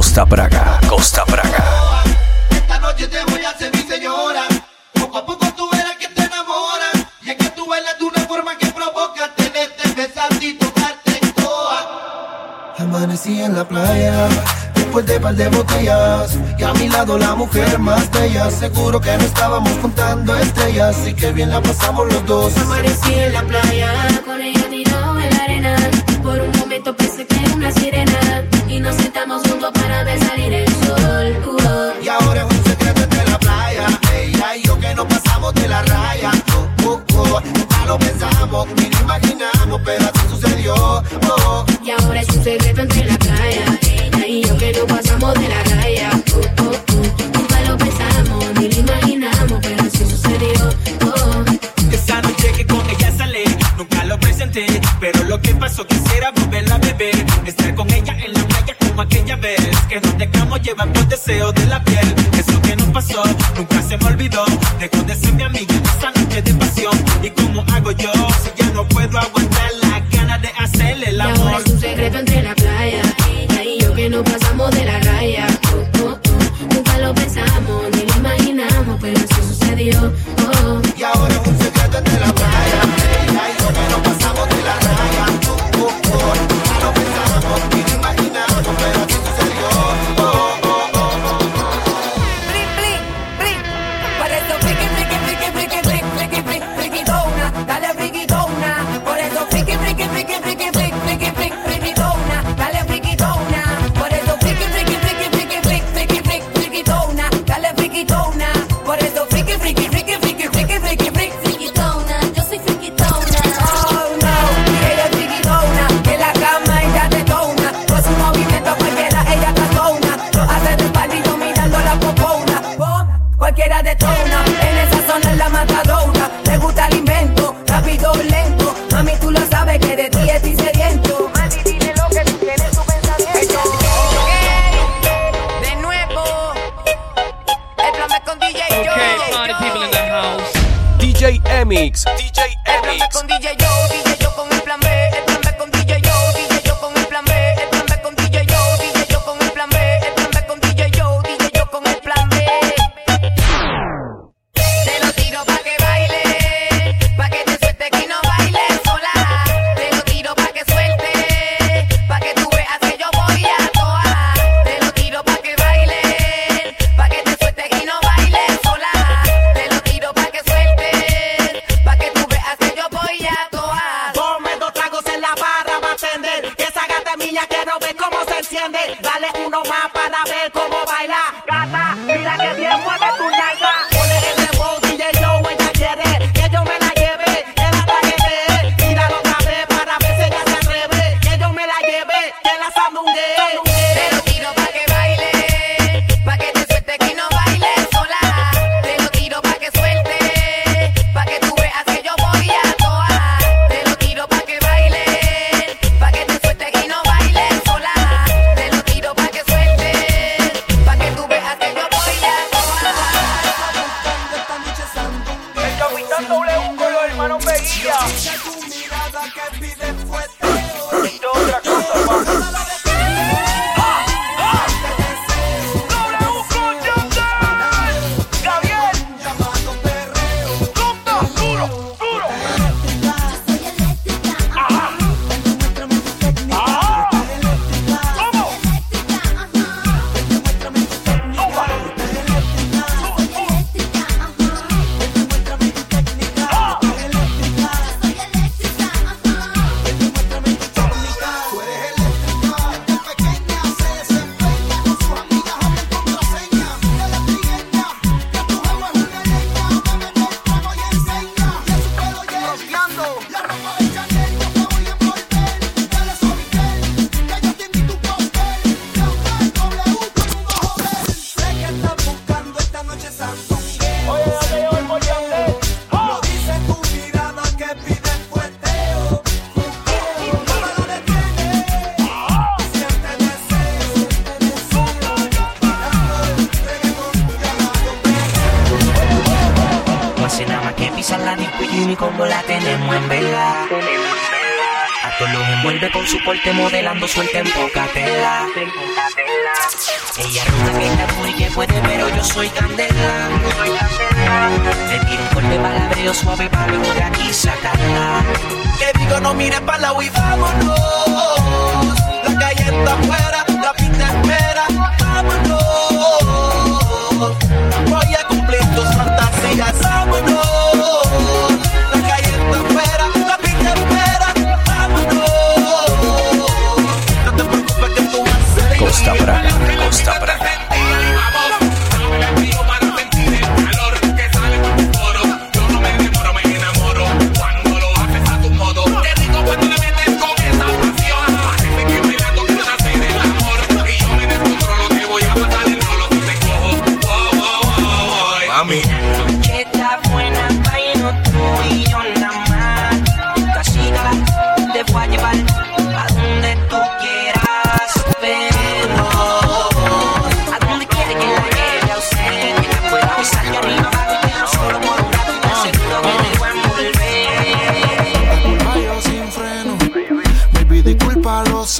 Costa Praga. Acosta Praga. Esta noche te voy a hacer mi señora. Poco a poco tú verás que te enamoras. Y es que tú bailas de una forma que provoca tenerte, besarte y en toa. Amanecí en la playa. Después de par de botellas Y a mi lado la mujer más bella Seguro que no estábamos contando estrellas Así que bien la pasamos los dos Amanecí en la playa Con ella tirado en la arena lo pensamos, ni lo imaginamos, pero así sucedió. Oh. Y ahora es un secreto entre esté modelando suelta en pocatela. Ella ruda que está cool y que puede, pero yo soy candela. Te tiro un corte palabreo suave para luego de aquí sacarla. Que digo, no mires para la y vámonos. La calle está afuera, la pinta espera, vámonos.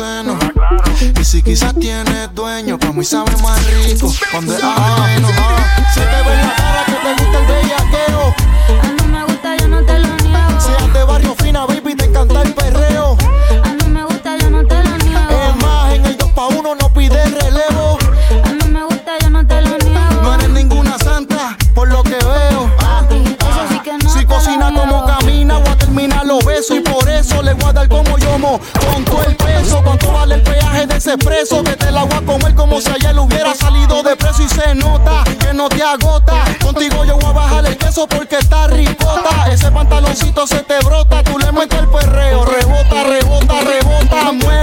senos. Y si quizás tienes dueño, pues para mí sabe más rico. Cuando es ajeno, ah, se te ve la cara ese expreso que te la voy a comer como si ayer hubiera salido de preso y se nota que no te agota. Contigo yo voy a bajar el queso porque está ricota. Ese pantaloncito se te brota, tú le metes el perreo, rebota, rebota, rebota, muere.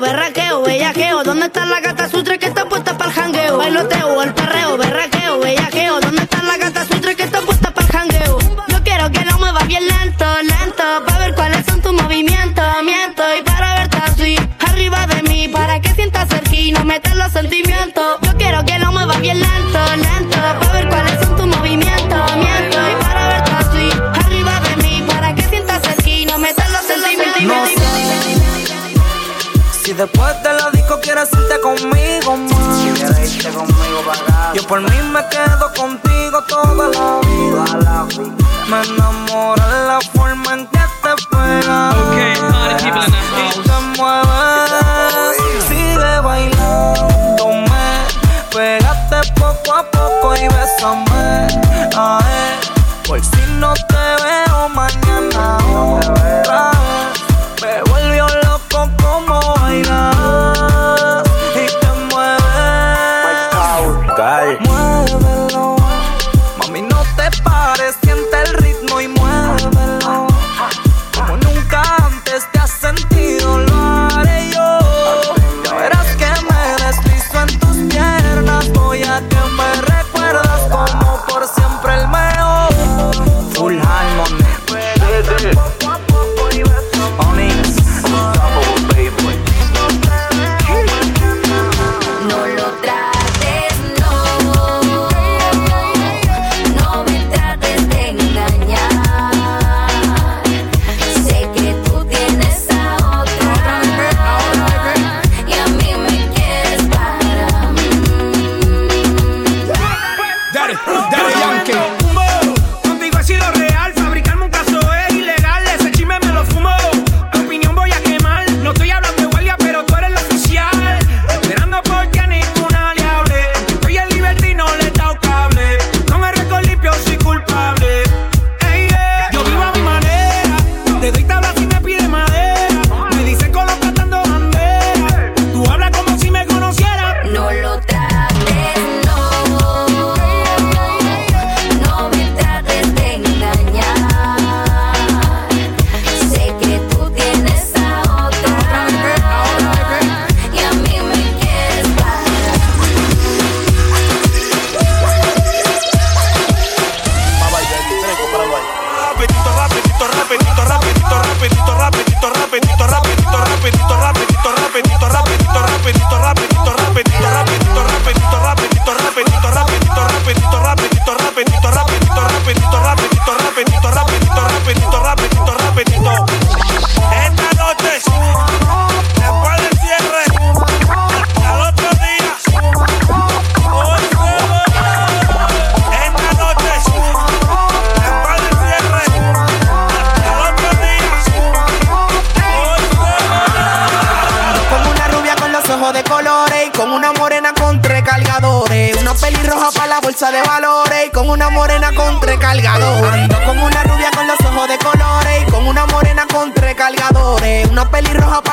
perreo, berraqueo, bellaqueo. ¿Dónde está la gata sutra que está Después de la disco quieres irte conmigo, mami. Quieres irte conmigo para Yo por mí me quedo contigo toda la vida. Toda la vida. Me enamora la forma en que te pegas. Okay, party people te mueves. Sigue bailando, me pegaste poco a poco y besame.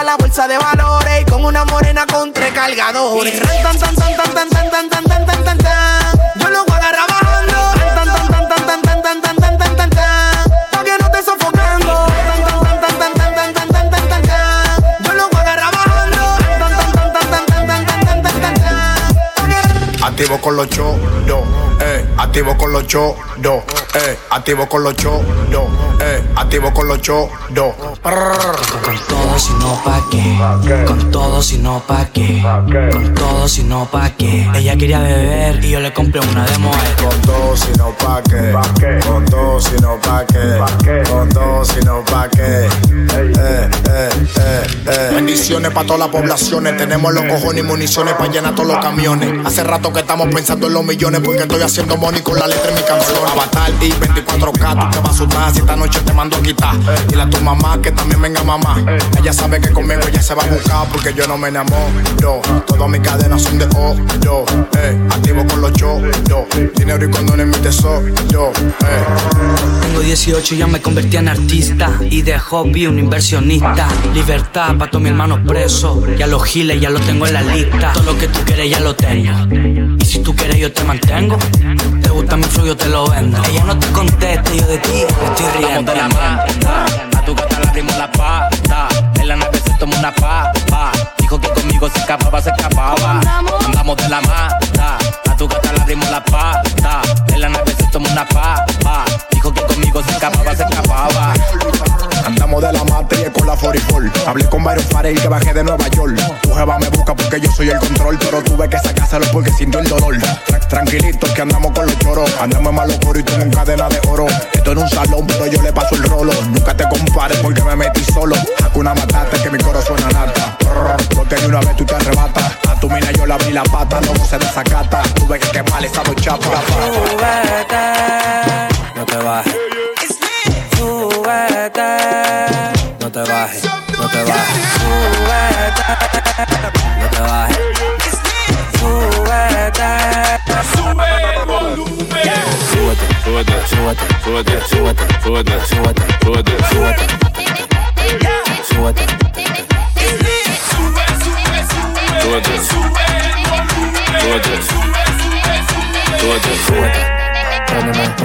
La bolsa de valores. Y con una morena con tres cargadores. Tan, tan, tan, tan, tan, tan, tan, tan, tan, tan, tan, tan. Yo lo voy a agarrar bajando. Tan, tan, tan, tan, tan, tan, tan, tan, tan, tan, tan, tan. Pa' que no esté sofocando. Tan, tan, tan, tan, tan, tan, tan, tan, tan, tan, tan. Yo lo voy a agarrar bajando. Tan, tan, tan, tan, tan, tan, tan, tan, tan, tan, tan, tan. Activo con los choros, eh. Activo con los choros, eh. Activo con los choros, eh. Activo con los choros. Con todo si no pa' qué. Con todo si no pa' qué. Con todo si no pa' qué. Ella quería beber y yo le compré una de Moet. Con todo si no pa' qué. Con todo si no pa' qué. Con todo si no pa' qué. Eh, eh, eh, eh. Bendiciones para todas las poblaciones. Tenemos los cojones y municiones para llenar todos los camiones. Hace rato que estamos pensando en los millones porque estoy haciendo money con la letra en mi canción. Avatar y 24K, tú te vas a asustar si esta noche te mando a quitar. Dile a tu mamá que también venga mamá. Ella sabe que conmigo ella se va a buscar porque yo no me enamoro. Todas mis cadenas son de oro. Eh, activo con los yo. Dinero y condones mi tesoro. Eh. Tengo 18 y ya me convertí en artista. Y de hobby un inversionista. Libertad para todos mis hermanos presos. Ya los giles ya lo tengo en la lista. Todo lo que tú quieres ya lo tengo. Y si tú quieres yo te mantengo. Te gusta mi flow yo te lo vendo. Ella no te contesta yo de ti estoy riendo. de la mata. A tu gata la rimos la pata. La nave se tomó una papa. Dijo que conmigo se escapaba, se escapaba. Andamos de la mata. A tu gata la rimos la pata. En la nave se tomó una papa. Dijo que conmigo se escapaba, se escapaba. De la materia con la 44. Hablé con varios pares y que bajé de Nueva York. Tu jeva me busca porque yo soy el control, pero tuve que sacárselo porque siento el dolor. Tra- Tranquilitos que andamos con los choros. Andamos malo coro y tengo en cadena de oro. Esto en un salón, pero yo le paso el rolo. Nunca te compares porque me metí solo. Hakuna matata que mi coro suena nata. Porque de una vez tú te arrebatas. A tu mina yo le abrí la pata, luego se desacata. Tuve que quemar esa. Súbete, no te bajes. Súbete, no te bajes, no te bajes. Súbete, no te bajes. Súbete, Sube el volumen. súbete, súbete, súbete, súbete, súbete, súbete, súbete, súbete, súbete, súbete,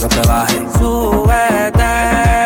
no te bajes, súbete,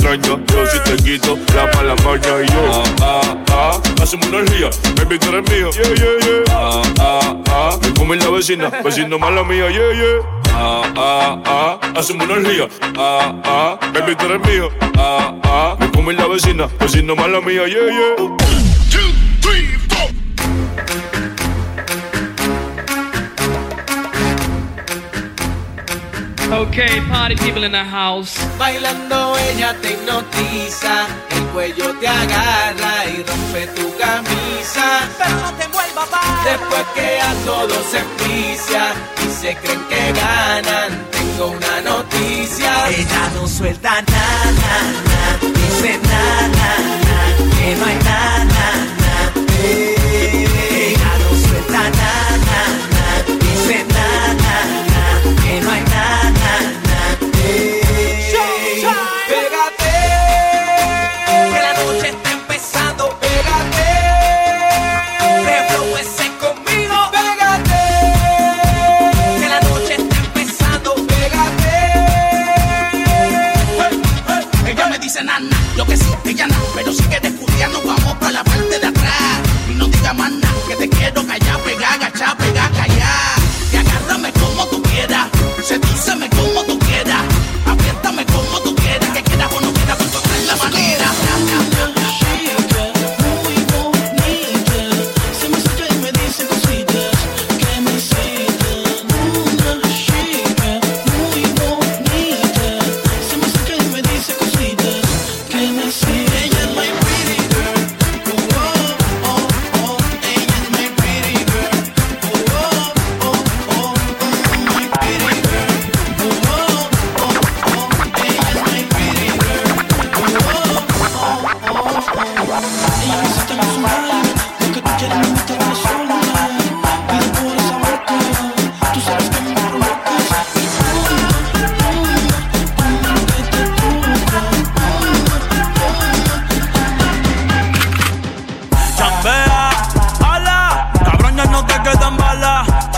Yo si te quito la mala maña. Y yo, ah, ah, ah. Hacemos una energía, baby, tú eres mío. Yeah, yeah, yeah. Ah, ah, ah. Me come la vecina, vecino mala mía, yeah, yeah. Ah, ah, ah, hacemos una orgía. Ah, ah, baby, tú eres mío. Ah, ah, me come la vecina, vecino mala mía, yeah, yeah. Okay, party people in the house. Bailando ella te hipnotiza, el cuello te agarra y rompe tu camisa. Pero no te envuelva pa. Después que a todos se envicia y se creen que ganan, tengo una noticia. Ella no suelta nada, nada, dice nada, nada, que no hay nada, nada.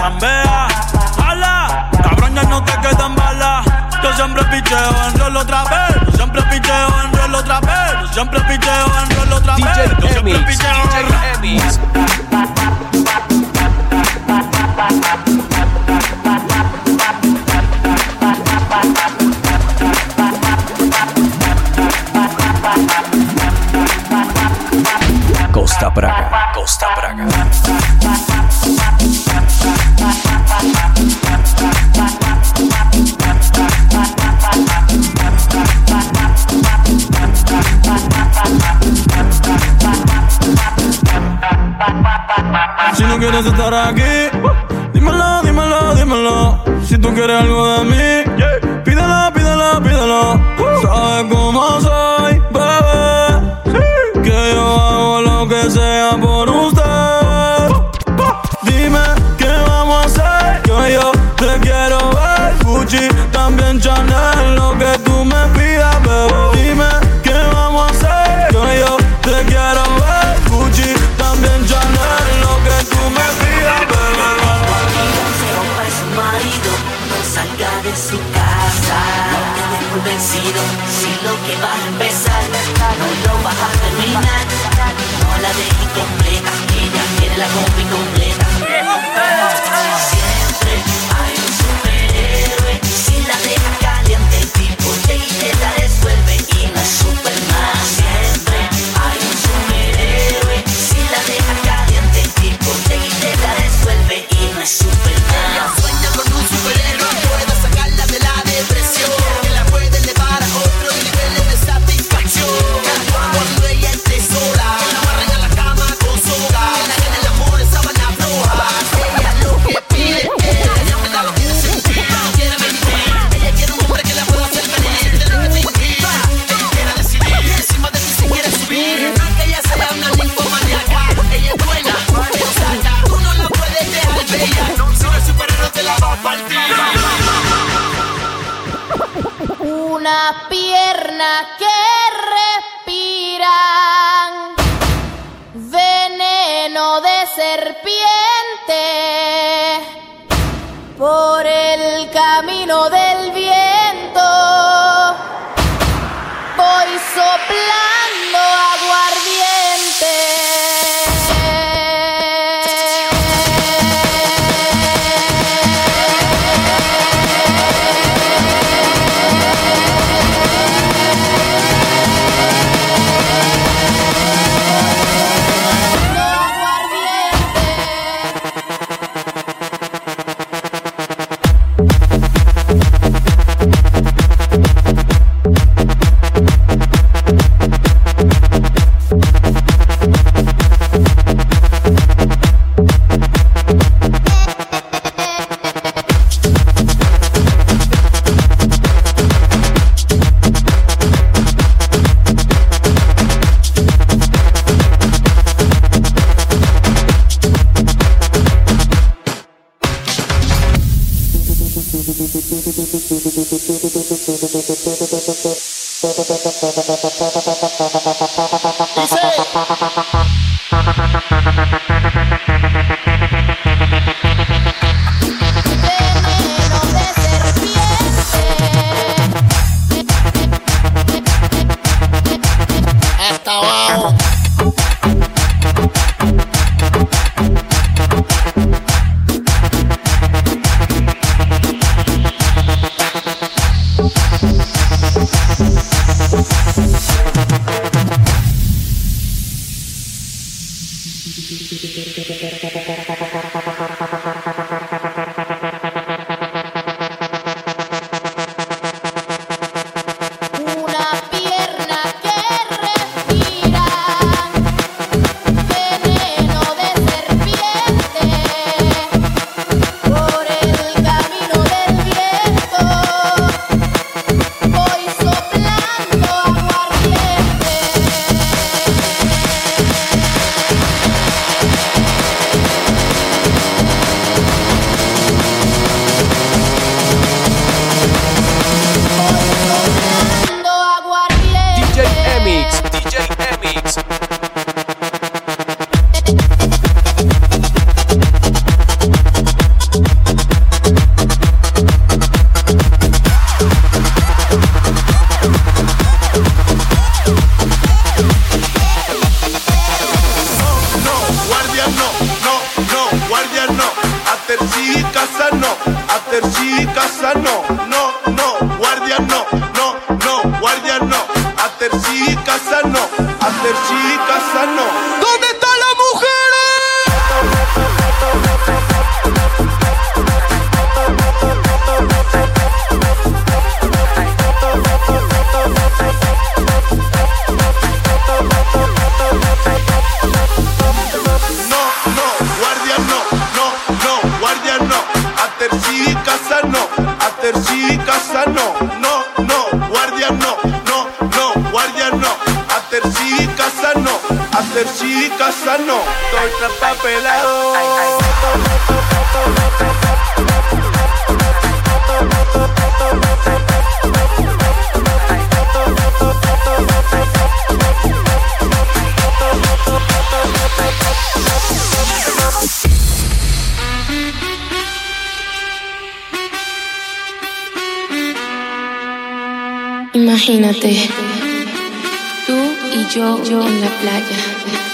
chambea. Ala, cabrón, ya no te quedan balas. Yo siempre picheo en rol otra vez. Yo siempre picheo en rol otra vez. Yo siempre picheo en rol otra vez. Yo siempre picheo en rol Costa Braga. Costa Braga. quieres estar aquí. Dímelo, dímelo, dímelo. Si tú quieres algo de mí. por el camino de Casa no. Estoy trapapelado. Imagínate, tú y yo, yo en la playa.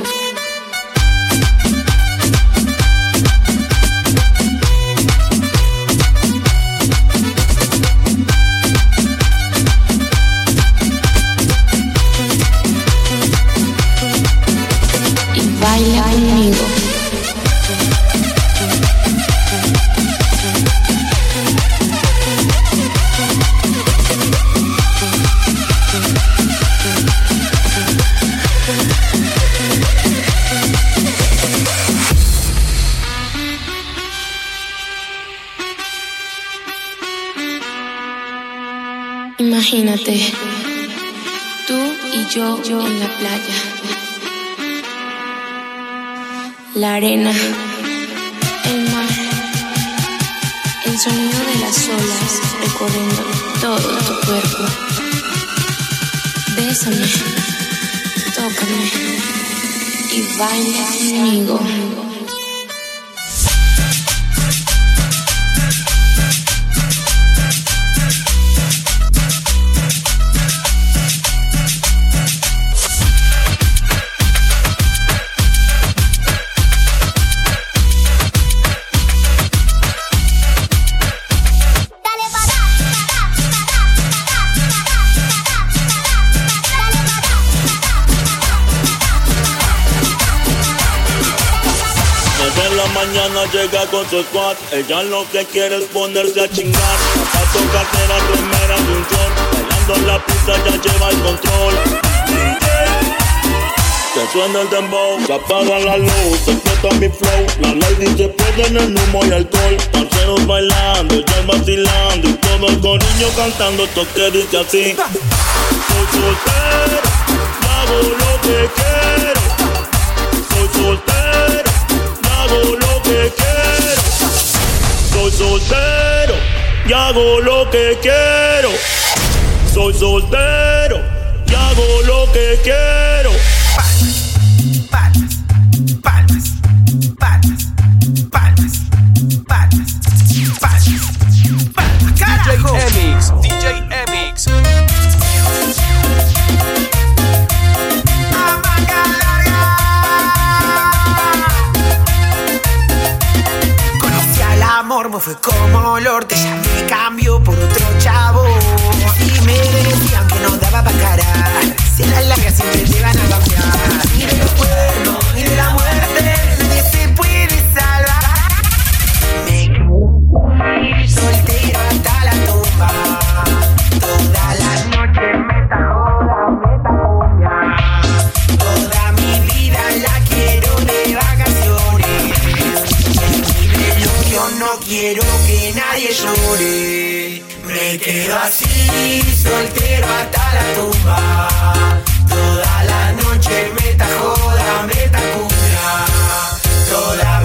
Cuerpo. Bésame, tócame y baila conmigo. Su squad Ella lo que quiere es ponerse a chingar. Zapato, cartera, remera y un short Bailando en la pista ya lleva el control. Que suena el dembow, se apaga la luz, se explota mi flow. Las ladies se pierden en humo y alcohol. Parceros bailando, ellas vacilando Y todo el corillo cantando esto que dice así. Soy soltero, hago lo que quiero. Soy soltero hago lo que quiero. Soy soltero y hago lo que quiero. Soy soltero y hago lo que quiero. Me fue como olor, te llamé cambio por otro chavo. Y me decían que no daba para cara. Si las largas siempre te van a cambiar. Ni de los cuernos, ni de la muerte, Me quedo así, soltero hasta la tumba. Toda la noche me tajó, me tajura. Toda